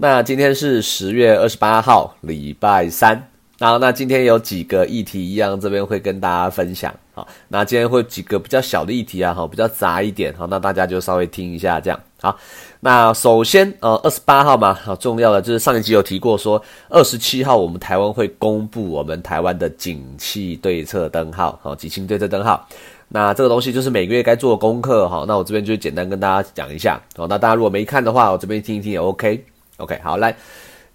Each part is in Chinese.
那今天是十月二十八号，礼拜三。然后，那今天有几个议题一样，这边会跟大家分享。好，那今天会几个比较小的议题啊，哈，比较杂一点。好，那大家就稍微听一下这样。好，那首先，呃，二十八号嘛，好重要的就是上一集有提过，说二十七号我们台湾会公布我们台湾的景气对策灯号，好，景气对策灯号。那这个东西就是每个月该做的功课，哈。那我这边就简单跟大家讲一下。好，那大家如果没看的话，我这边听一听也 OK。OK，好，来，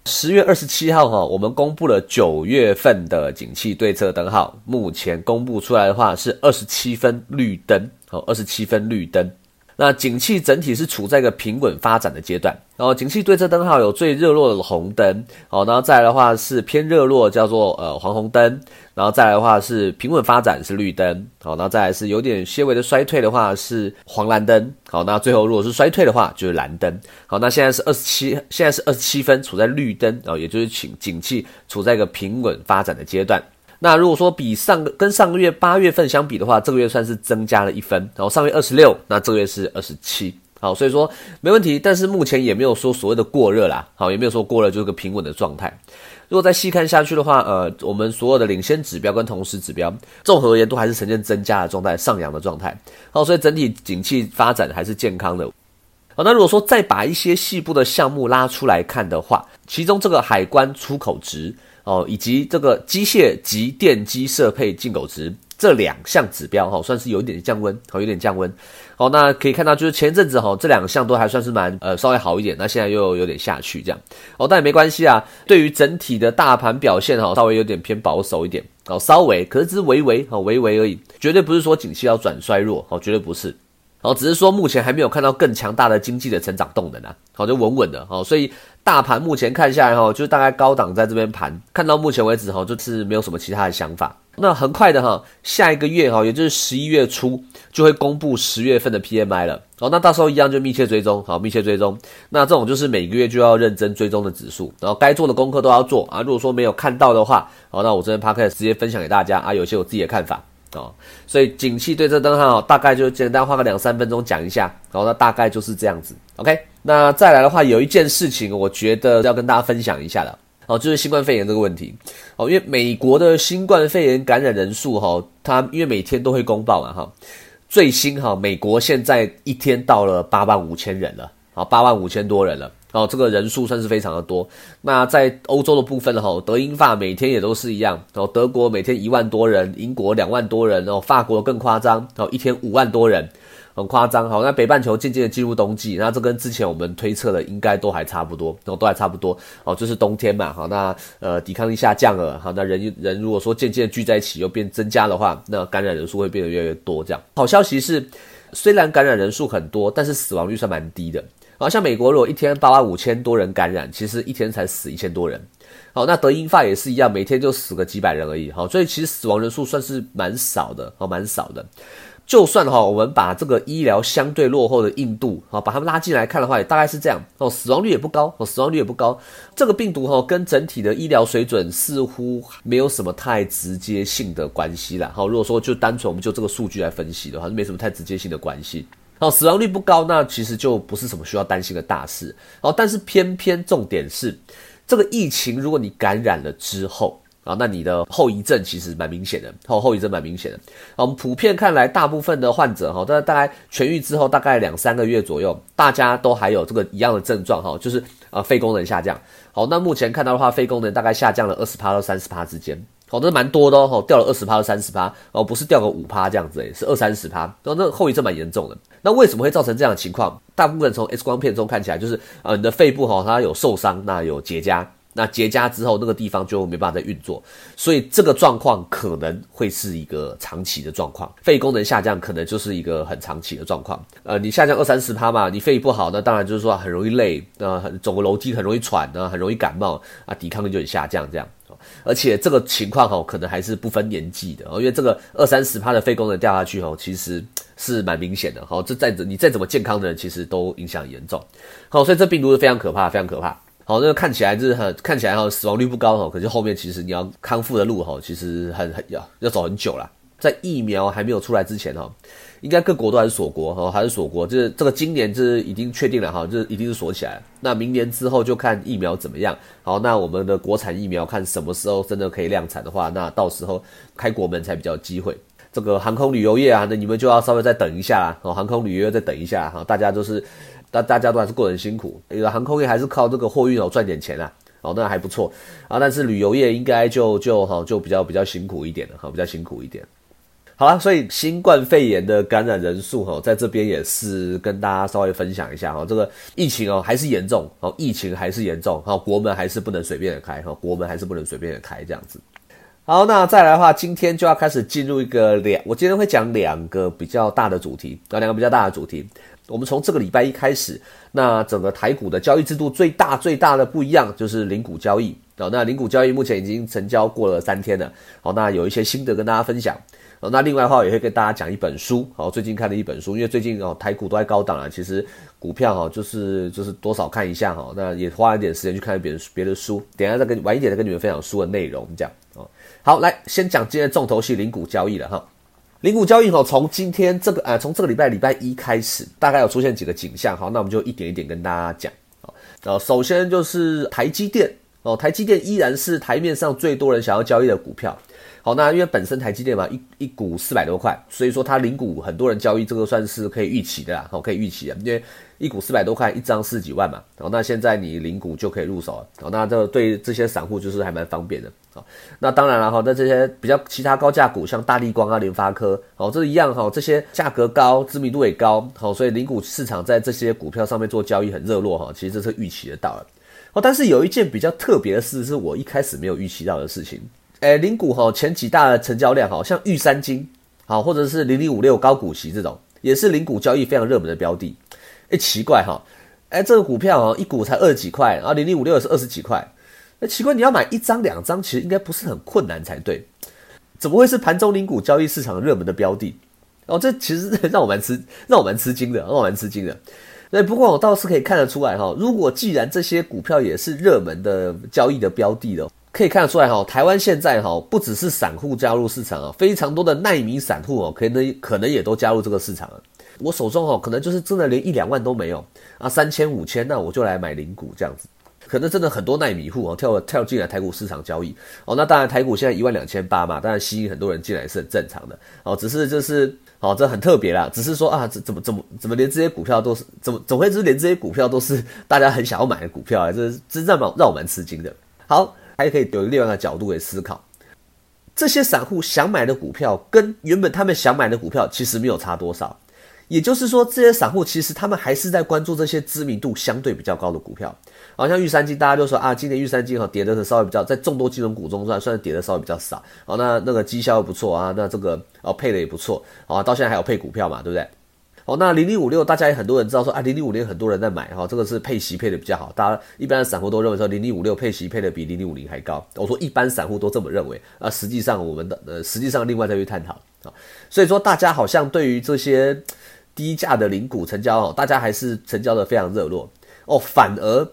十月二十七号哈，我们公布了九月份的景气对策灯号，目前公布出来的话是二十七分绿灯，好，二十七分绿灯。那景气整体是处在一个平稳发展的阶段，然后景气对这灯号有最热络的红灯，好，然后再来的话是偏热络，叫做呃黄红灯，然后再来的话是平稳发展是绿灯，好，然后再来是有点些微的衰退的话是黄蓝灯，好，那最后如果是衰退的话就是蓝灯，好，那现在是二十七，现在是二十七分处在绿灯，然后也就是景景气处在一个平稳发展的阶段。那如果说比上个跟上个月八月份相比的话，这个月算是增加了一分，然后上月二十六，那这个月是二十七，好，所以说没问题，但是目前也没有说所谓的过热啦，好，也没有说过热就是个平稳的状态。如果再细看下去的话，呃，我们所有的领先指标跟同时指标，综合而言都还是呈现增加的状态，上扬的状态，好，所以整体景气发展还是健康的。好，那如果说再把一些细部的项目拉出来看的话，其中这个海关出口值。哦，以及这个机械及电机设备进口值这两项指标哈，算是有一点降温，好，有点降温。好，那可以看到就是前阵子哈，这两项都还算是蛮呃稍微好一点，那现在又有点下去这样。哦，但也没关系啊。对于整体的大盘表现哈，稍微有点偏保守一点，哦，稍微，可是只是微微，哦，微微而已，绝对不是说景气要转衰弱，哦，绝对不是。哦，只是说目前还没有看到更强大的经济的成长动能啊，好，就稳稳的，好，所以大盘目前看下来哈，就是大概高档在这边盘，看到目前为止哈，就是没有什么其他的想法。那很快的哈，下一个月哈，也就是十一月初就会公布十月份的 PMI 了，好，那到时候一样就密切追踪，好，密切追踪。那这种就是每个月就要认真追踪的指数，然后该做的功课都要做啊。如果说没有看到的话，好，那我这边 p o d c a s 直接分享给大家啊，有些我自己的看法。哦，所以景气对这灯号大概就简单花个两三分钟讲一下，然后那大概就是这样子。OK，那再来的话，有一件事情我觉得要跟大家分享一下的，哦，就是新冠肺炎这个问题。哦，因为美国的新冠肺炎感染人数哈，它因为每天都会公报嘛哈，最新哈，美国现在一天到了八万五千人了，好，八万五千多人了。哦，这个人数算是非常的多。那在欧洲的部分哈，德英法每天也都是一样。然后德国每天一万多人，英国两万多人，然后法国更夸张，哦，一天五万多人，很夸张。好，那北半球渐渐的进入冬季，那这跟之前我们推测的应该都还差不多，然后都还差不多。哦，就是冬天嘛，好，那呃抵抗力下降了，好，那人人如果说渐渐聚在一起又变增加的话，那感染人数会变得越来越多。这样，好消息是，虽然感染人数很多，但是死亡率算蛮低的。好像美国如果一天八万五千多人感染，其实一天才死一千多人。好，那德英法也是一样，每天就死个几百人而已。好，所以其实死亡人数算是蛮少的，好，蛮少的。就算哈，我们把这个医疗相对落后的印度，好，把他们拉进来看的话，也大概是这样。哦，死亡率也不高，哦，死亡率也不高。这个病毒哈，跟整体的医疗水准似乎没有什么太直接性的关系啦。好，如果说就单纯我们就这个数据来分析的话，没什么太直接性的关系。哦，死亡率不高，那其实就不是什么需要担心的大事。哦，但是偏偏重点是，这个疫情如果你感染了之后啊，那你的后遗症其实蛮明显的，后后遗症蛮明显的。我们普遍看来，大部分的患者哈，大大概痊愈之后大概两三个月左右，大家都还有这个一样的症状哈，就是呃肺功能下降。好，那目前看到的话，肺功能大概下降了二十趴到三十趴之间。哦，那蛮多的哦，掉了二十趴到三十趴，哦，不是掉个五趴这样子，诶，是二三十趴，哦，那后遗症蛮严重的。那为什么会造成这样的情况？大部分从 X 光片中看起来，就是呃，你的肺部哈，它有受伤，那有结痂，那结痂之后，那个地方就没办法再运作，所以这个状况可能会是一个长期的状况，肺功能下降可能就是一个很长期的状况。呃，你下降二三十趴嘛，你肺不好，那当然就是说很容易累，呃，走个楼梯很容易喘，呢，很容易感冒，啊，抵抗力就很下降这样。而且这个情况哈，可能还是不分年纪的哦，因为这个二三十趴的肺功能掉下去哦，其实是蛮明显的。好，这再怎你再怎么健康的人，其实都影响严重。好，所以这病毒是非常可怕，非常可怕。好，那个看起来就是很看起来哈，死亡率不高哈，可是后面其实你要康复的路哈，其实很很要要走很久了。在疫苗还没有出来之前哈，应该各国都还是锁国哈，还是锁国，就是这个今年就是已经确定了哈，就是一定是锁起来。那明年之后就看疫苗怎么样。好，那我们的国产疫苗看什么时候真的可以量产的话，那到时候开国门才比较机会。这个航空旅游业啊，那你们就要稍微再等一下啦哦。航空旅游再等一下哈，大家都是大大家都还是过得很辛苦，因为航空业还是靠这个货运哦赚点钱啊。哦，那还不错啊，但是旅游业应该就就哈就比较比较辛苦一点了哈，比较辛苦一点。好了，所以新冠肺炎的感染人数哈，在这边也是跟大家稍微分享一下哈，这个疫情哦还是严重哦，疫情还是严重哈，国门还是不能随便的开哈，国门还是不能随便的开这样子。好，那再来的话，今天就要开始进入一个两，我今天会讲两个比较大的主题，啊，两个比较大的主题。我们从这个礼拜一开始，那整个台股的交易制度最大最大的不一样就是零股交易。哦，那零股交易目前已经成交过了三天了。好，那有一些心得跟大家分享。哦，那另外的话也会跟大家讲一本书。好，最近看的一本书，因为最近哦台股都在高档啊，其实股票哈就是就是多少看一下哈。那也花了点时间去看别别的书，等下再跟晚一点再跟你们分享书的内容这样。哦，好，来先讲今天重头戏零股交易了哈。零股交易哈，从今天这个呃，从这个礼拜礼拜一开始，大概有出现几个景象。好，那我们就一点一点跟大家讲啊。首先就是台积电哦，台积电依然是台面上最多人想要交易的股票。好，那因为本身台积电嘛，一一股四百多块，所以说它零股很多人交易，这个算是可以预期的啦。好，可以预期的，因为一股四百多块，一张四几万嘛。好，那现在你零股就可以入手了。好，那这对这些散户就是还蛮方便的。好，那当然了哈，那这些比较其他高价股，像大力光啊、联发科，好，这一样哈，这些价格高，知名度也高，好，所以零股市场在这些股票上面做交易很热络哈。其实这是预期的到了。哦，但是有一件比较特别的事，是我一开始没有预期到的事情。诶，零股哈前几大的成交量，好像玉三金，好或者是零零五六高股息这种，也是零股交易非常热门的标的。诶，奇怪哈，诶，这个股票哈一股才二十几块，然后零零五六是二十几块，那奇怪你要买一张两张，其实应该不是很困难才对，怎么会是盘中零股交易市场热门的标的？哦，这其实 让我蛮吃，让我蛮吃惊的，让我蛮吃惊的。对，不过我倒是可以看得出来哈，如果既然这些股票也是热门的交易的标的的。可以看得出来哈，台湾现在哈不只是散户加入市场啊，非常多的耐米散户哦，可能可能也都加入这个市场了。我手中哈可能就是真的连一两万都没有啊，三千五千那我就来买零股这样子，可能真的很多耐米户哦跳跳进来台股市场交易哦。那当然台股现在一万两千八嘛，当然吸引很多人进来是很正常的哦。只是就是哦这很特别啦，只是说啊怎怎么怎么怎么连这些股票都是怎么怎么会是连这些股票都是大家很想要买的股票啊？这这让让让我蛮吃惊的。好。还可以有另外一个角度来思考，这些散户想买的股票跟原本他们想买的股票其实没有差多少，也就是说，这些散户其实他们还是在关注这些知名度相对比较高的股票，好像玉山金，大家就说啊，今年玉山金哈跌的是稍微比较，在众多金融股中算算是跌的稍微比较少，哦，那那个绩效不错啊，那这个哦配的也不错，啊，到现在还有配股票嘛，对不对？哦，那零零五六大家也很多人知道说啊，零零五零很多人在买哈，这个是配息配的比较好，大家一般的散户都认为说零零五六配息配的比零零五零还高。我说一般散户都这么认为啊，实际上我们的呃实际上另外再去探讨啊，所以说大家好像对于这些低价的零股成交哦，大家还是成交的非常热络哦，反而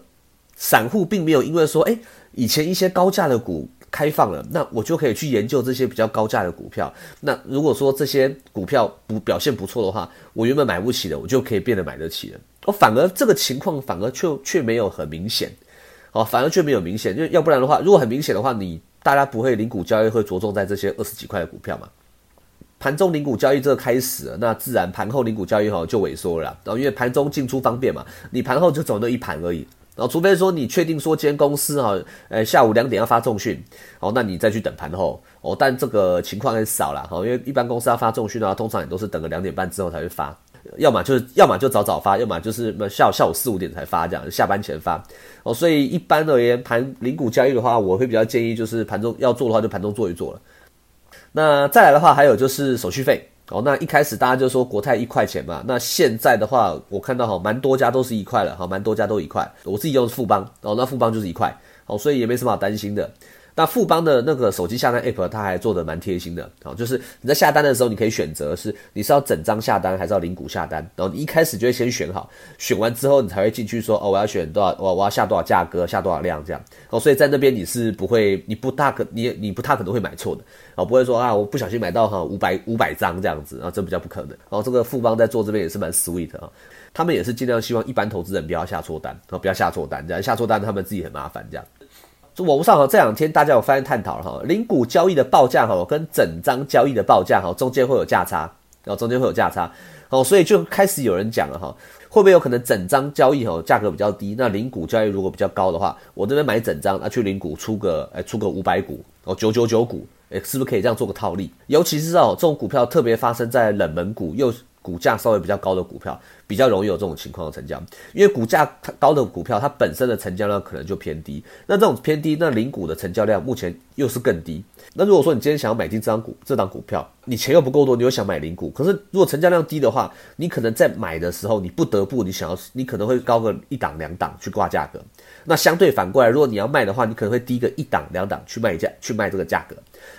散户并没有因为说哎以前一些高价的股。开放了，那我就可以去研究这些比较高价的股票。那如果说这些股票不表现不错的话，我原本买不起的，我就可以变得买得起了。哦，反而这个情况反而却却没有很明显，哦，反而却没有明显，就要不然的话，如果很明显的话，你大家不会零股交易会着重在这些二十几块的股票嘛？盘中零股交易这个开始，那自然盘后零股交易哈就萎缩了。然后因为盘中进出方便嘛，你盘后就走那一盘而已。然后，除非说你确定说今天公司哈，呃，下午两点要发重讯，哦，那你再去等盘后哦。但这个情况很少了哈，因为一般公司要发重讯的话，通常也都是等个两点半之后才会发，要么就是要么就早早发，要么就是下午下午四五点才发这样，下班前发哦。所以一般而言，盘零股交易的话，我会比较建议就是盘中要做的话，就盘中做一做了。那再来的话，还有就是手续费。哦，那一开始大家就说国泰一块钱嘛，那现在的话，我看到哈，蛮多家都是一块了，哈，蛮多家都一块。我自己用富邦，哦，那富邦就是一块，哦，所以也没什么好担心的。那富邦的那个手机下单 app，它还做的蛮贴心的啊，就是你在下单的时候，你可以选择是你是要整张下单，还是要零股下单，然后你一开始就会先选好，选完之后你才会进去说哦，我要选多少，我我要下多少价格，下多少量这样哦，所以在那边你是不会，你不大可你你不太可能会买错的哦，不会说啊，我不小心买到哈五百五百张这样子啊，这比较不可能。然后这个富邦在做这边也是蛮 sweet 啊，他们也是尽量希望一般投资人不要下错单啊，不要下错单，这样下错单他们自己很麻烦这样。就网络上哈，这两天大家有发现探讨了哈，零股交易的报价哈，跟整张交易的报价哈，中间会有价差，然后中间会有价差，哦，所以就开始有人讲了哈，会不会有可能整张交易哈价格比较低，那零股交易如果比较高的话，我这边买整张，那去零股出个哎出个五百股哦九九九股，哎是不是可以这样做个套利？尤其是哦这种股票特别发生在冷门股又股价稍微比较高的股票。比较容易有这种情况的成交，因为股价它高的股票，它本身的成交量可能就偏低。那这种偏低，那零股的成交量目前又是更低。那如果说你今天想要买进这张股这张股票，你钱又不够多，你又想买零股，可是如果成交量低的话，你可能在买的时候，你不得不你想要，你可能会高个一档两档去挂价格。那相对反过来，如果你要卖的话，你可能会低个一档两档去卖价去卖这个价格。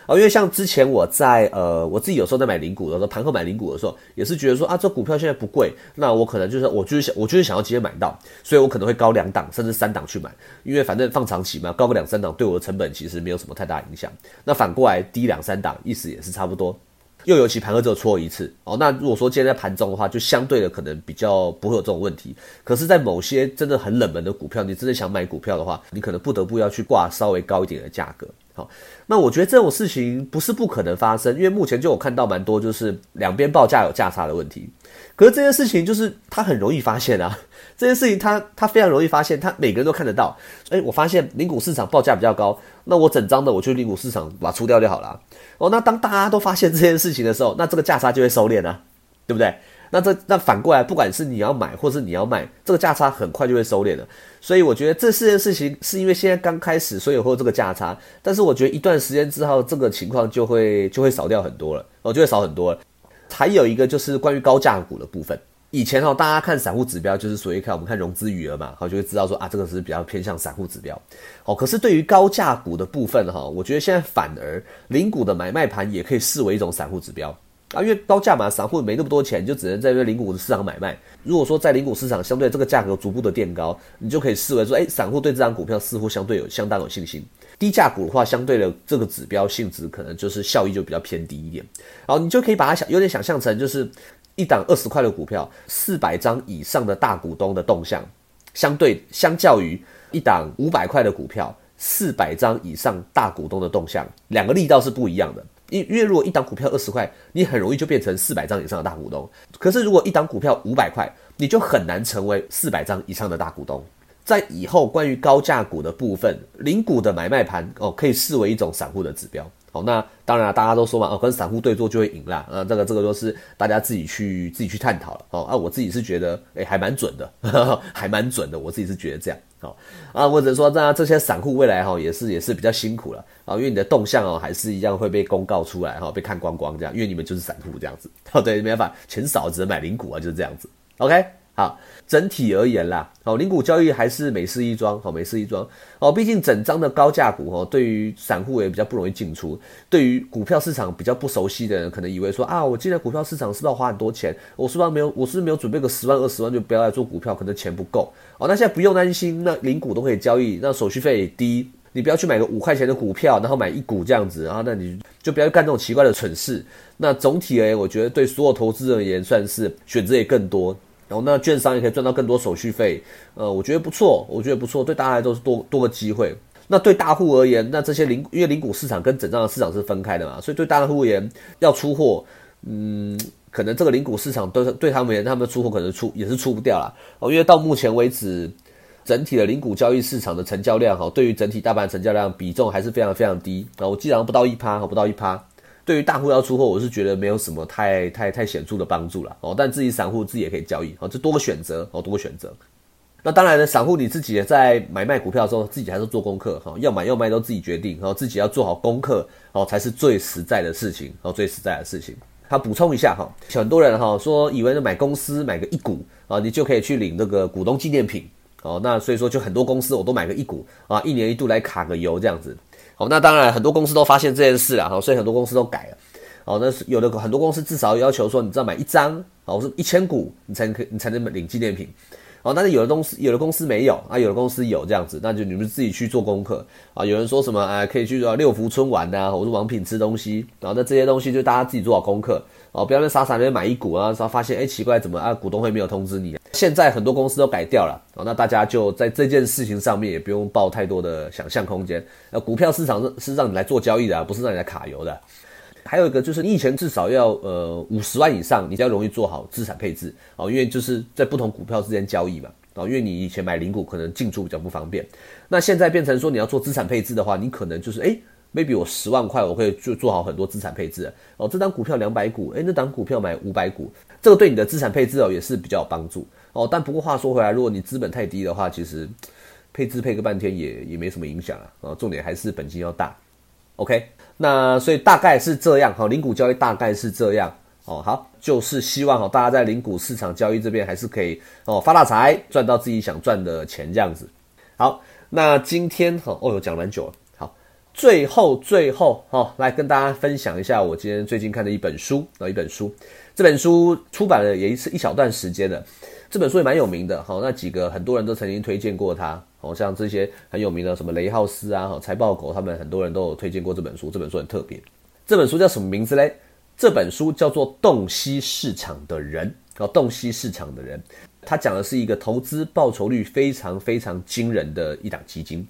哦，因为像之前我在呃我自己有时候在买零股的时候，盘后买零股的时候，也是觉得说啊，这股票现在不贵，那我我可能就是我就是想我就是想要直接买到，所以我可能会高两档甚至三档去买，因为反正放长期嘛，高个两三档对我的成本其实没有什么太大影响。那反过来低两三档，意思也是差不多。又尤其盘后只有错一次哦，那如果说今天在盘中的话，就相对的可能比较不会有这种问题。可是，在某些真的很冷门的股票，你真的想买股票的话，你可能不得不要去挂稍微高一点的价格。好，那我觉得这种事情不是不可能发生，因为目前就有看到蛮多就是两边报价有价差的问题。可是这件事情就是他很容易发现啊。这件事情，他他非常容易发现，他每个人都看得到。哎，我发现零股市场报价比较高，那我整张的我去零股市场把它出掉就好了。哦，那当大家都发现这件事情的时候，那这个价差就会收敛啊，对不对？那这那反过来，不管是你要买或是你要卖，这个价差很快就会收敛了。所以我觉得这四件事情是因为现在刚开始，所以会有这个价差。但是我觉得一段时间之后，这个情况就会就会少掉很多了，哦，就会少很多了。还有一个就是关于高价股的部分。以前哈，大家看散户指标就是所以看我们看融资余额嘛，好就会知道说啊，这个是比较偏向散户指标。好，可是对于高价股的部分哈，我觉得现在反而零股的买卖盘也可以视为一种散户指标啊，因为高价嘛，散户没那么多钱，就只能在这零股的市场买卖。如果说在零股市场相对这个价格逐步的垫高，你就可以视为说，哎，散户对这张股票似乎相对有相当有信心。低价股的话，相对的这个指标性质可能就是效益就比较偏低一点。然后你就可以把它想有点想象成就是。一档二十块的股票，四百张以上的大股东的动向，相对相较于一档五百块的股票，四百张以上大股东的动向，两个力道是不一样的。因因为如果一档股票二十块，你很容易就变成四百张以上的大股东；可是如果一档股票五百块，你就很难成为四百张以上的大股东。在以后关于高价股的部分，零股的买卖盘哦，可以视为一种散户的指标。好，那当然大家都说嘛，哦，跟散户对坐就会赢啦，啊，这个这个都是大家自己去自己去探讨了，哦，啊，我自己是觉得，哎，还蛮准的，还蛮准的，我自己是觉得这样，好，啊，或者说这这些散户未来哈也是也是比较辛苦了，啊，因为你的动向哦还是一样会被公告出来哈，被看光光这样，因为你们就是散户这样子，哦，对，没办法，钱少只能买零股啊，就是这样子，OK。好，整体而言啦，好，零股交易还是美事一桩，好，美事一桩，哦，毕竟整张的高价股，哦，对于散户也比较不容易进出，对于股票市场比较不熟悉的人，可能以为说啊，我进来股票市场是不是要花很多钱？我是不是没有，我是不是没有准备个十万二十万就不要来做股票，可能钱不够，哦，那现在不用担心，那零股都可以交易，那手续费也低，你不要去买个五块钱的股票，然后买一股这样子，然后那你就不要干这种奇怪的蠢事。那总体而言，我觉得对所有投资人而言，算是选择也更多。然后那券商也可以赚到更多手续费，呃，我觉得不错，我觉得不错，对大家来都是多多个机会。那对大户而言，那这些零因为零股市场跟整张的市场是分开的嘛，所以对大户而言要出货，嗯，可能这个零股市场都对他们而言，他们的出货可能出也是出不掉了哦，因为到目前为止，整体的零股交易市场的成交量哈，对于整体大盘成交量比重还是非常非常低啊，我基本上不到一趴，不到一趴。对于大户要出货，我是觉得没有什么太太太显著的帮助了哦。但自己散户自己也可以交易哦，这多个选择哦，多个选择。那当然呢，散户你自己在买卖股票的时候，自己还是做功课哈，要买要卖都自己决定，然后自己要做好功课哦，才是最实在的事情哦，最实在的事情。他补充一下哈，很多人哈说以为买公司买个一股啊，你就可以去领这个股东纪念品哦。那所以说就很多公司我都买个一股啊，一年一度来卡个油这样子。好，那当然很多公司都发现这件事了哈，所以很多公司都改了。哦，那是有的很多公司至少要求说，你知道买一张哦，是一千股，你才可你才能领纪念品。哦，但是有的公司有的公司没有啊，有的公司有这样子，那就你们自己去做功课啊。有人说什么啊，可以去六福村玩呐，或者王品吃东西，然后那这些东西就大家自己做好功课哦，不要那傻傻那边买一股啊，然后发现哎奇怪，怎么啊股东会没有通知你？现在很多公司都改掉了哦，那大家就在这件事情上面也不用抱太多的想象空间。呃，股票市场是是让你来做交易的，不是让你来卡油的。还有一个就是，你以前至少要呃五十万以上，你才容易做好资产配置。哦，因为就是在不同股票之间交易嘛，哦，因为你以前买零股可能进出比较不方便，那现在变成说你要做资产配置的话，你可能就是哎，maybe 我十万块我可以做做好很多资产配置哦，这档股票两百股，哎，那档股票买五百股，这个对你的资产配置哦也是比较有帮助。哦。但不过话说回来，如果你资本太低的话，其实配置配个半天也也没什么影响啊，啊，重点还是本金要大。OK，那所以大概是这样哈，零股交易大概是这样哦。好，就是希望哈，大家在零股市场交易这边还是可以哦发大财，赚到自己想赚的钱这样子。好，那今天哈，哦讲蛮久了。好，最后最后哈，来跟大家分享一下我今天最近看的一本书啊，一本书，这本书出版了也是一小段时间的。这本书也蛮有名的，好，那几个很多人都曾经推荐过它，好像这些很有名的什么雷浩斯啊，哈，财报狗，他们很多人都有推荐过这本书。这本书很特别，这本书叫什么名字嘞？这本书叫做《洞悉市场的人》，哦，洞悉市场的人，他讲的是一个投资报酬率非常非常惊人的一档基金。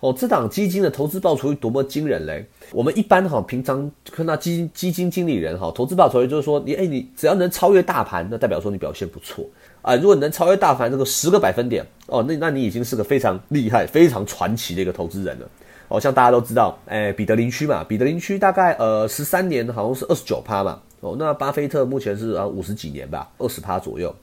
哦，这档基金的投资报酬率多么惊人嘞！我们一般哈，平常看到基金基金经理人哈，投资报酬率就是说，你哎，你只要能超越大盘，那代表说你表现不错啊。如果你能超越大盘这个十个百分点，哦，那那你已经是个非常厉害、非常传奇的一个投资人了。哦，像大家都知道，哎，彼得林区嘛，彼得林区大概呃十三年好像是二十九趴嘛。哦，那巴菲特目前是啊五十几年吧，二十趴左右。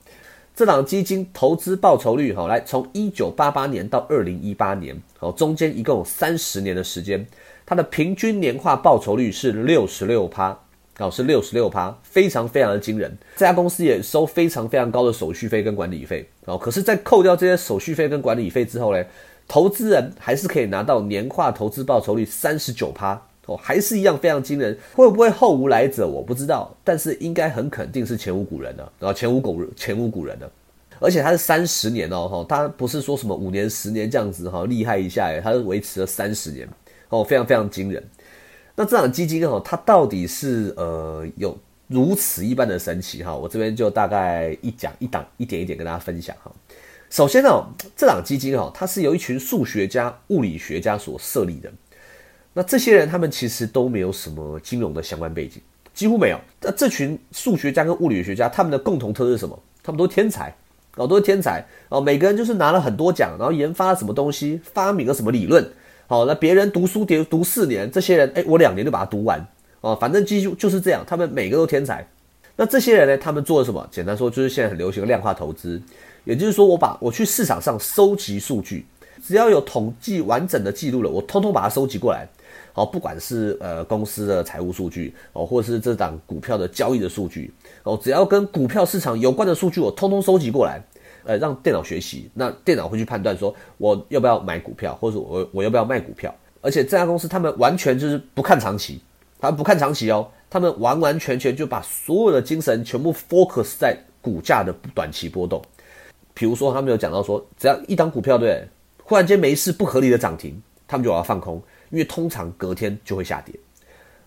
这档基金投资报酬率，哈，来从一九八八年到二零一八年，哦，中间一共有三十年的时间，它的平均年化报酬率是六十六趴，哦，是六十六趴，非常非常的惊人。这家公司也收非常非常高的手续费跟管理费，哦，可是，在扣掉这些手续费跟管理费之后呢，投资人还是可以拿到年化投资报酬率三十九趴。哦，还是一样非常惊人，会不会后无来者我不知道，但是应该很肯定是前无古人的，然后前无古人前无古人的，而且它是三十年哦，哈，它不是说什么五年十年这样子哈，厉害一下诶，它是维持了三十年，哦，非常非常惊人。那这档基金哈，它到底是呃有如此一般的神奇哈？我这边就大概一讲一档一点一点跟大家分享哈。首先呢，这档基金哈，它是由一群数学家、物理学家所设立的。那这些人，他们其实都没有什么金融的相关背景，几乎没有。那这群数学家跟物理学家，他们的共同特质是什么？他们都天才，哦，都是天才，哦，每个人就是拿了很多奖，然后研发了什么东西，发明了什么理论，好，那别人读书读读四年，这些人，哎，我两年就把它读完，哦，反正几乎就是这样，他们每个都天才。那这些人呢，他们做了什么？简单说，就是现在很流行的量化投资，也就是说，我把我去市场上收集数据，只要有统计完整的记录了，我通通把它收集过来。哦，不管是呃公司的财务数据哦，或者是这档股票的交易的数据哦，只要跟股票市场有关的数据，我通通收集过来，呃，让电脑学习，那电脑会去判断说我要不要买股票，或者我我要不要卖股票。而且这家公司他们完全就是不看长期，他们不看长期哦，他们完完全全就把所有的精神全部 focus 在股价的短期波动。比如说他们有讲到说，只要一档股票对，忽然间没事不合理的涨停，他们就要放空。因为通常隔天就会下跌，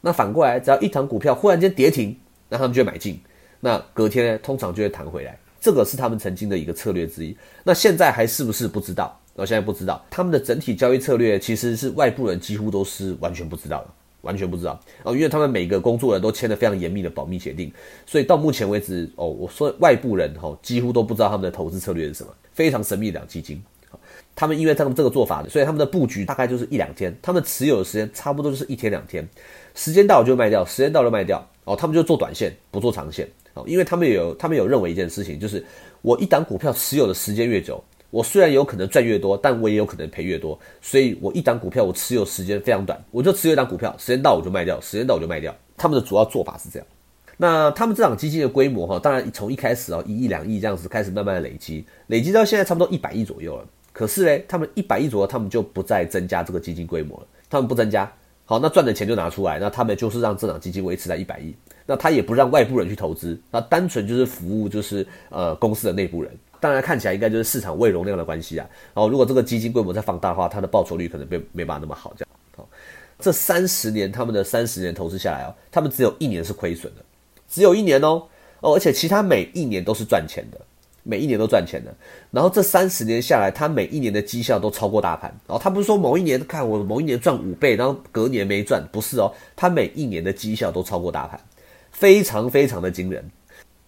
那反过来，只要一档股票忽然间跌停，那他们就买进，那隔天呢，通常就会弹回来。这个是他们曾经的一个策略之一。那现在还是不是不知道？我现在不知道他们的整体交易策略，其实是外部人几乎都是完全不知道的，完全不知道哦，因为他们每个工作人都签了非常严密的保密协定，所以到目前为止哦，我说外部人哈几乎都不知道他们的投资策略是什么，非常神秘的基金。他们因为他们这个做法，所以他们的布局大概就是一两天，他们持有的时间差不多就是一天两天，时间到了就卖掉，时间到了卖掉，哦，他们就做短线，不做长线，哦，因为他们有他们有认为一件事情，就是我一档股票持有的时间越久，我虽然有可能赚越多，但我也有可能赔越多，所以我一档股票我持有时间非常短，我就持有一档股票，时间到我就卖掉，时间到我就卖掉，他们的主要做法是这样。那他们这档基金的规模哈，当然从一开始哦一亿两亿这样子开始慢慢的累积，累积到现在差不多一百亿左右了。可是呢，他们一百亿左右，他们就不再增加这个基金规模了，他们不增加，好，那赚的钱就拿出来，那他们就是让这档基金维持在一百亿，那他也不让外部人去投资，那单纯就是服务就是呃公司的内部人，当然看起来应该就是市场未容量的关系啊。然后如果这个基金规模再放大的话，它的报酬率可能没没办法那么好，这样好。这三十年他们的三十年投资下来哦，他们只有一年是亏损的，只有一年哦哦，而且其他每一年都是赚钱的。每一年都赚钱的，然后这三十年下来，他每一年的绩效都超过大盘。然后他不是说某一年看我某一年赚五倍，然后隔年没赚，不是哦，他每一年的绩效都超过大盘，非常非常的惊人。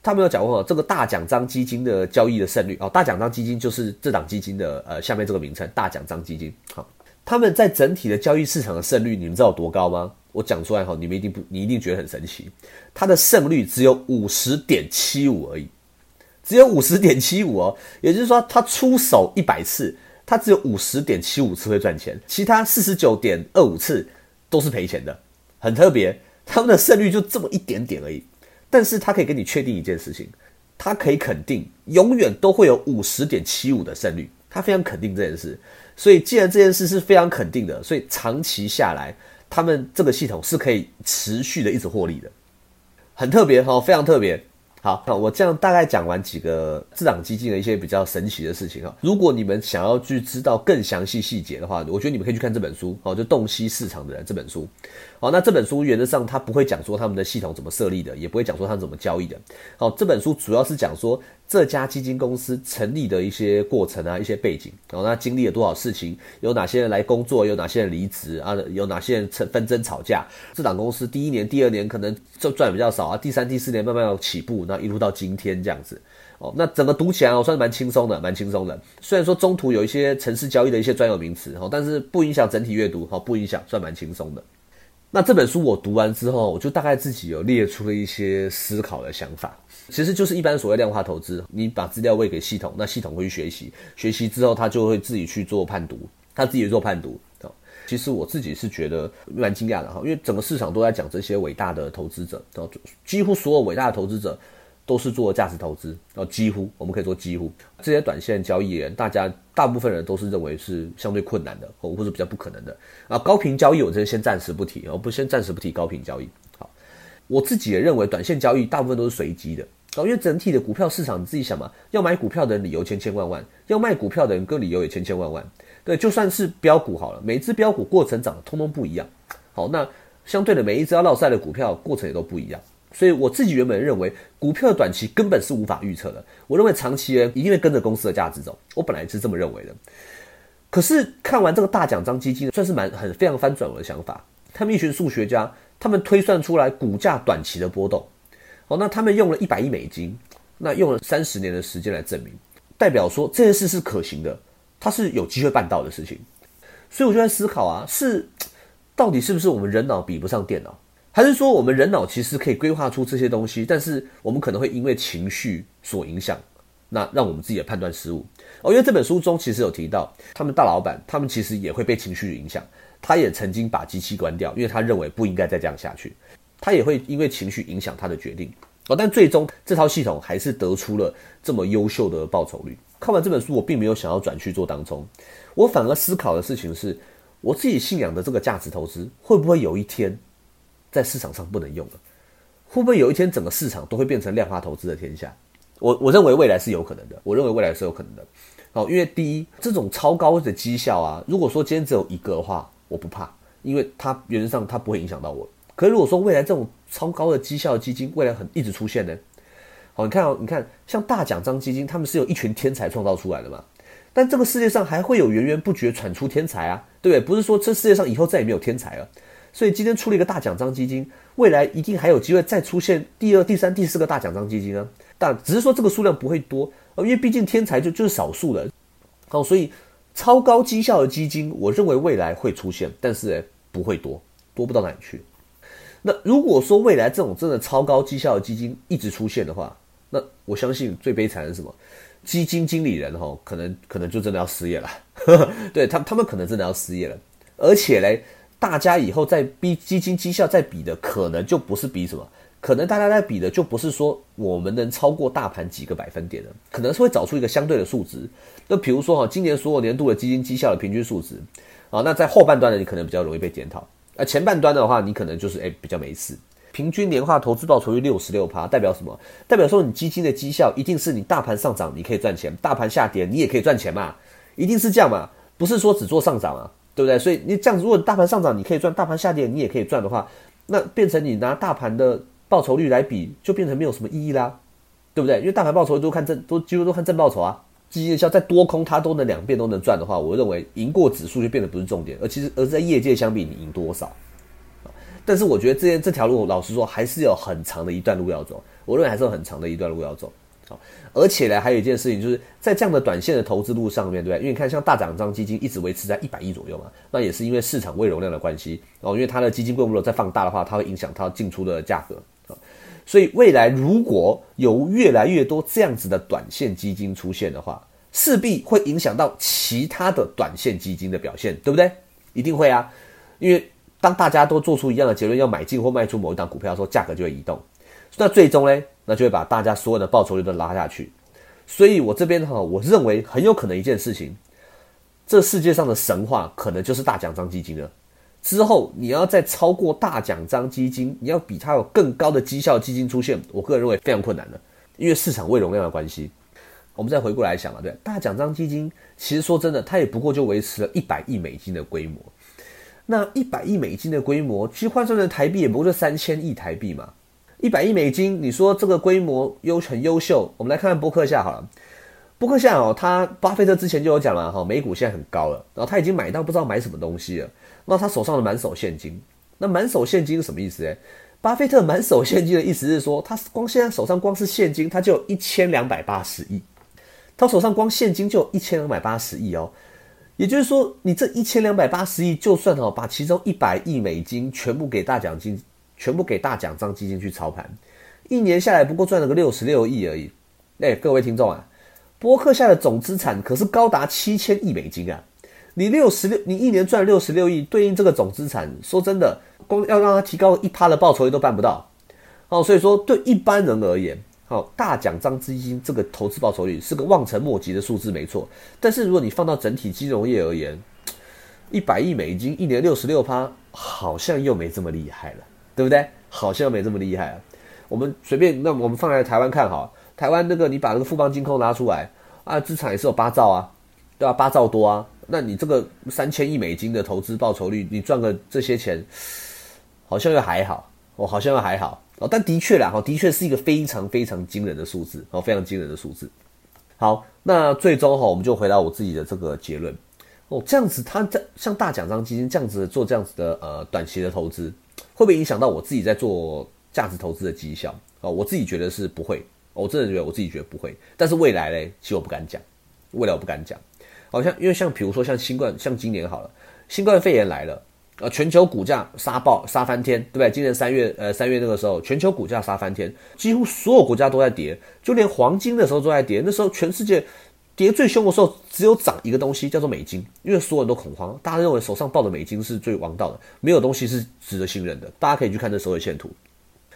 他没有讲过这个大奖章基金的交易的胜率哦，大奖章基金就是这档基金的呃下面这个名称大奖章基金。好，他们在整体的交易市场的胜率，你们知道有多高吗？我讲出来哈，你们一定不，你一定觉得很神奇。它的胜率只有五十点七五而已。只有五十点七五哦，也就是说，他出手一百次，他只有五十点七五次会赚钱，其他四十九点二五次都是赔钱的，很特别。他们的胜率就这么一点点而已，但是他可以跟你确定一件事情，他可以肯定永远都会有五十点七五的胜率，他非常肯定这件事。所以，既然这件事是非常肯定的，所以长期下来，他们这个系统是可以持续的一直获利的，很特别哈，非常特别。好，那我这样大概讲完几个自档基金的一些比较神奇的事情啊。如果你们想要去知道更详细细节的话，我觉得你们可以去看这本书好，就《洞悉市场的人》这本书。好，那这本书原则上它不会讲说他们的系统怎么设立的，也不会讲说他们怎么交易的。好，这本书主要是讲说这家基金公司成立的一些过程啊，一些背景。然后那经历了多少事情，有哪些人来工作，有哪些人离职啊，有哪些人纷纷争吵架。这档公司第一年、第二年可能就赚比较少啊，第三、第四年慢慢要起步，那一路到今天这样子。哦，那整个读起来哦，算是蛮轻松的，蛮轻松的。虽然说中途有一些城市交易的一些专有名词哦，但是不影响整体阅读，哦，不影响，算蛮轻松的。那这本书我读完之后，我就大概自己有列出了一些思考的想法，其实就是一般所谓量化投资，你把资料喂给系统，那系统会去学习，学习之后它就会自己去做判读，它自己做判读。其实我自己是觉得蛮惊讶的哈，因为整个市场都在讲这些伟大的投资者，几乎所有伟大的投资者。都是做价值投资，然后几乎我们可以说几乎这些短线交易人，大家大部分人都是认为是相对困难的，或或者比较不可能的啊。高频交易我这先暂时不提，我不先暂时不提高频交易。好，我自己也认为短线交易大部分都是随机的，因为整体的股票市场你自己想嘛，要买股票的人理由千千万万，要卖股票的人各理由也千千万万。对，就算是标股好了，每只标股过程涨通通不一样。好，那相对的每一只要落赛的股票过程也都不一样。所以我自己原本认为，股票的短期根本是无法预测的。我认为长期人一定会跟着公司的价值走。我本来是这么认为的。可是看完这个大奖章基金，算是蛮很非常翻转我的想法。他们一群数学家，他们推算出来股价短期的波动。哦，那他们用了一百亿美金，那用了三十年的时间来证明，代表说这件事是可行的，它是有机会办到的事情。所以我就在思考啊，是 到底是不是我们人脑比不上电脑？还是说，我们人脑其实可以规划出这些东西，但是我们可能会因为情绪所影响，那让我们自己的判断失误哦。因为这本书中其实有提到，他们大老板他们其实也会被情绪影响，他也曾经把机器关掉，因为他认为不应该再这样下去，他也会因为情绪影响他的决定哦。但最终这套系统还是得出了这么优秀的报酬率。看完这本书，我并没有想要转去做当中，我反而思考的事情是，我自己信仰的这个价值投资会不会有一天？在市场上不能用了，会不会有一天整个市场都会变成量化投资的天下？我我认为未来是有可能的，我认为未来是有可能的。好，因为第一，这种超高的绩效啊，如果说今天只有一个的话，我不怕，因为它原则上它不会影响到我。可是如果说未来这种超高的绩效基金未来很一直出现呢？好，你看哦，你看像大奖章基金，他们是由一群天才创造出来的嘛？但这个世界上还会有源源不绝产出天才啊，对不对？不是说这世界上以后再也没有天才了。所以今天出了一个大奖章基金，未来一定还有机会再出现第二、第三、第四个大奖章基金啊！但只是说这个数量不会多，因为毕竟天才就就是少数的。好，所以超高绩效的基金，我认为未来会出现，但是不会多，多不到哪里去。那如果说未来这种真的超高绩效的基金一直出现的话，那我相信最悲惨的是什么？基金经理人哈，可能可能就真的要失业了。对他，他们可能真的要失业了，而且嘞。大家以后在比基金绩效在比的，可能就不是比什么，可能大家在比的就不是说我们能超过大盘几个百分点的，可能是会找出一个相对的数值。那比如说哈，今年所有年度的基金绩效的平均数值，啊，那在后半段呢，你可能比较容易被检讨。而前半段的话，你可能就是哎比较没事。平均年化投资报酬率六十六趴，代表什么？代表说你基金的绩效一定是你大盘上涨你可以赚钱，大盘下跌你也可以赚钱嘛，一定是这样嘛，不是说只做上涨啊，对不对？所以你这样，如果大盘上涨你可以赚，大盘下跌你也可以赚的话，那变成你拿大盘的报酬率来比，就变成没有什么意义啦，对不对？因为大盘报酬都看正，都几乎都看正报酬啊。基金的效在多空它都能两边都能赚的话，我认为赢过指数就变得不是重点，而其实而是在业界相比你赢多少。但是我觉得这这条路，老实说还是有很长的一段路要走。我认为还是有很长的一段路要走。而且呢，还有一件事情，就是在这样的短线的投资路上面对不对？因为你看，像大涨张基金一直维持在一百亿左右嘛，那也是因为市场未容量的关系。哦，因为它的基金规模再放大的话，它会影响它进出的价格。所以未来如果有越来越多这样子的短线基金出现的话，势必会影响到其他的短线基金的表现，对不对？一定会啊，因为当大家都做出一样的结论，要买进或卖出某一档股票的时候，价格就会移动。那最终呢，那就会把大家所有的报酬率都拉下去。所以我这边哈，我认为很有可能一件事情，这世界上的神话可能就是大奖章基金了。之后你要再超过大奖章基金，你要比它有更高的绩效基金出现，我个人认为非常困难的，因为市场未容量的关系。我们再回过来想啊，对，大奖章基金其实说真的，它也不过就维持了一百亿美金的规模。那一百亿美金的规模，其实换算成台币也不过就三千亿台币嘛。一百亿美金，你说这个规模优很优秀？我们来看看波克夏好了。波克夏哦，他巴菲特之前就有讲了哈，美股现在很高了，然后他已经买到不知道买什么东西了。那他手上的满手现金，那满手现金是什么意思？诶巴菲特满手现金的意思是说，他光现在手上光是现金，他就有一千两百八十亿。他手上光现金就有一千两百八十亿哦，也就是说，你这一千两百八十亿，就算哦把其中一百亿美金全部给大奖金，全部给大奖章基金去操盘，一年下来不过赚了个六十六亿而已。哎，各位听众啊，波克夏的总资产可是高达七千亿美金啊！你六十六，你一年赚六十六亿，对应这个总资产，说真的，光要让他提高一趴的报酬率都办不到。哦，所以说对一般人而言。哦，大奖章基金这个投资报酬率是个望尘莫及的数字，没错。但是如果你放到整体金融业而言，一百亿美金一年六十六趴，好像又没这么厉害了，对不对？好像没这么厉害啊。我们随便，那我们放在台湾看哈，台湾那个你把那个富邦金控拿出来啊，资产也是有八兆啊，对吧？八兆多啊，那你这个三千亿美金的投资报酬率，你赚个这些钱，好像又还好，哦好像又还好。哦，但的确啦，哈，的确是一个非常非常惊人的数字，哦，非常惊人的数字。好，那最终哈，我们就回到我自己的这个结论。哦，这样子，他在像大奖章基金这样子做这样子的呃短期的投资，会不会影响到我自己在做价值投资的绩效？哦，我自己觉得是不会，我真的觉得我自己觉得不会。但是未来嘞，其实我不敢讲，未来我不敢讲。好像因为像比如说像新冠，像今年好了，新冠肺炎来了。呃，全球股价杀爆杀翻天，对不对？今年三月，呃，三月那个时候，全球股价杀翻天，几乎所有国家都在跌，就连黄金的时候都在跌。那时候全世界跌最凶的时候，只有涨一个东西，叫做美金，因为所有人都恐慌，大家认为手上抱的美金是最王道的，没有东西是值得信任的。大家可以去看这所有线图，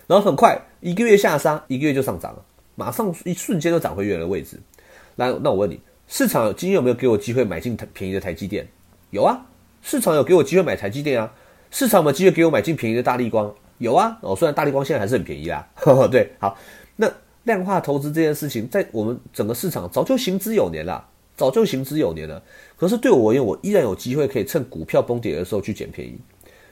然后很快一个月下杀，一个月就上涨了，马上一瞬间就涨回原来的位置。那那我问你，市场今天有没有给我机会买进便宜的台积电？有啊。市场有给我机会买台积电啊？市场有没有机会给我买进便宜的大力光？有啊，哦，虽然大力光现在还是很便宜啦。对，好，那量化投资这件事情，在我们整个市场早就行之有年了，早就行之有年了。可是对我而言，我依然有机会可以趁股票崩跌的时候去捡便宜，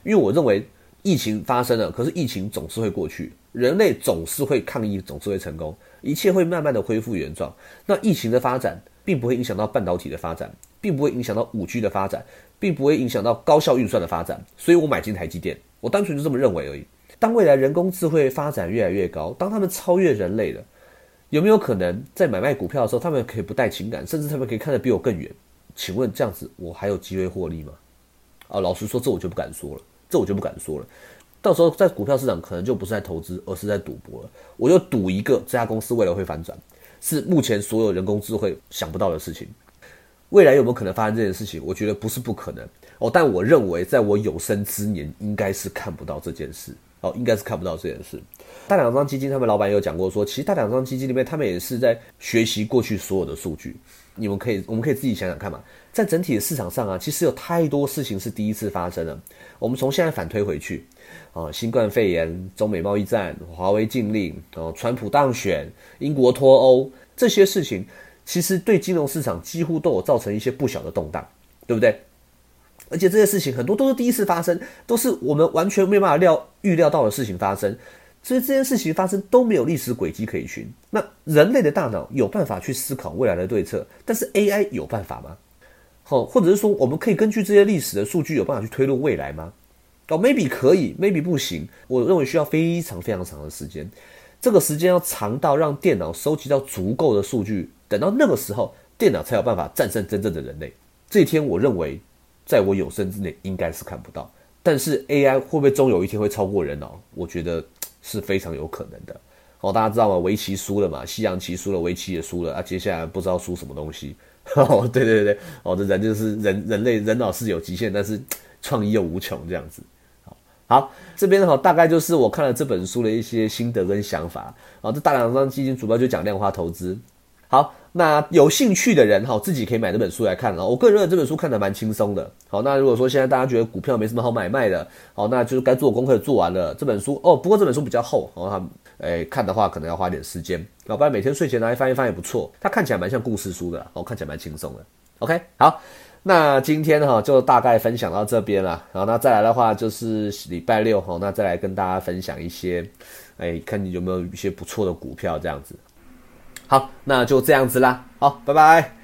因为我认为疫情发生了，可是疫情总是会过去，人类总是会抗疫，总是会成功，一切会慢慢的恢复原状。那疫情的发展并不会影响到半导体的发展，并不会影响到五 G 的发展。并不会影响到高效运算的发展，所以我买进台积电，我单纯就这么认为而已。当未来人工智慧发展越来越高，当他们超越人类了，有没有可能在买卖股票的时候，他们可以不带情感，甚至他们可以看得比我更远？请问这样子，我还有机会获利吗？啊，老实说，这我就不敢说了，这我就不敢说了。到时候在股票市场，可能就不是在投资，而是在赌博了。我就赌一个这家公司未来会反转，是目前所有人工智慧想不到的事情。未来有没有可能发生这件事情？我觉得不是不可能哦，但我认为在我有生之年应该是看不到这件事哦，应该是看不到这件事。大两张基金他们老板有讲过说，其实大两张基金里面他们也是在学习过去所有的数据你们可以，我们可以自己想想看嘛，在整体的市场上啊，其实有太多事情是第一次发生了。我们从现在反推回去，啊，新冠肺炎、中美贸易战、华为禁令、哦，川普当选、英国脱欧这些事情，其实对金融市场几乎都有造成一些不小的动荡，对不对？而且这些事情很多都是第一次发生，都是我们完全没办法料预料到的事情发生。所以这件事情发生都没有历史轨迹可以寻。那人类的大脑有办法去思考未来的对策，但是 AI 有办法吗？好，或者是说我们可以根据这些历史的数据有办法去推论未来吗？哦，maybe 可以，maybe 不行。我认为需要非常非常长的时间，这个时间要长到让电脑收集到足够的数据，等到那个时候，电脑才有办法战胜真正的人类。这一天，我认为在我有生之内应该是看不到。但是 AI 会不会终有一天会超过人脑？我觉得。是非常有可能的哦，大家知道吗？围棋输了嘛，西洋棋输了，围棋也输了啊。接下来不知道输什么东西。哦，对对对，哦，这人就是人，人类人脑是有极限，但是创意又无穷，这样子。好，这边哈大概就是我看了这本书的一些心得跟想法。啊，这大两张基金主要就讲量化投资。好，那有兴趣的人哈，自己可以买这本书来看啊。我个人认为这本书看得蛮轻松的。好，那如果说现在大家觉得股票没什么好买卖的，好，那就是该做功课做完了。这本书哦，不过这本书比较厚，哦，它诶看的话可能要花点时间。要不然每天睡前拿来翻一翻也不错。它看起来蛮像故事书的，哦，看起来蛮轻松的。OK，好，那今天哈就大概分享到这边了。然后那再来的话就是礼拜六哈，那再来跟大家分享一些，哎，看你有没有一些不错的股票这样子。好，那就这样子啦。好，拜拜。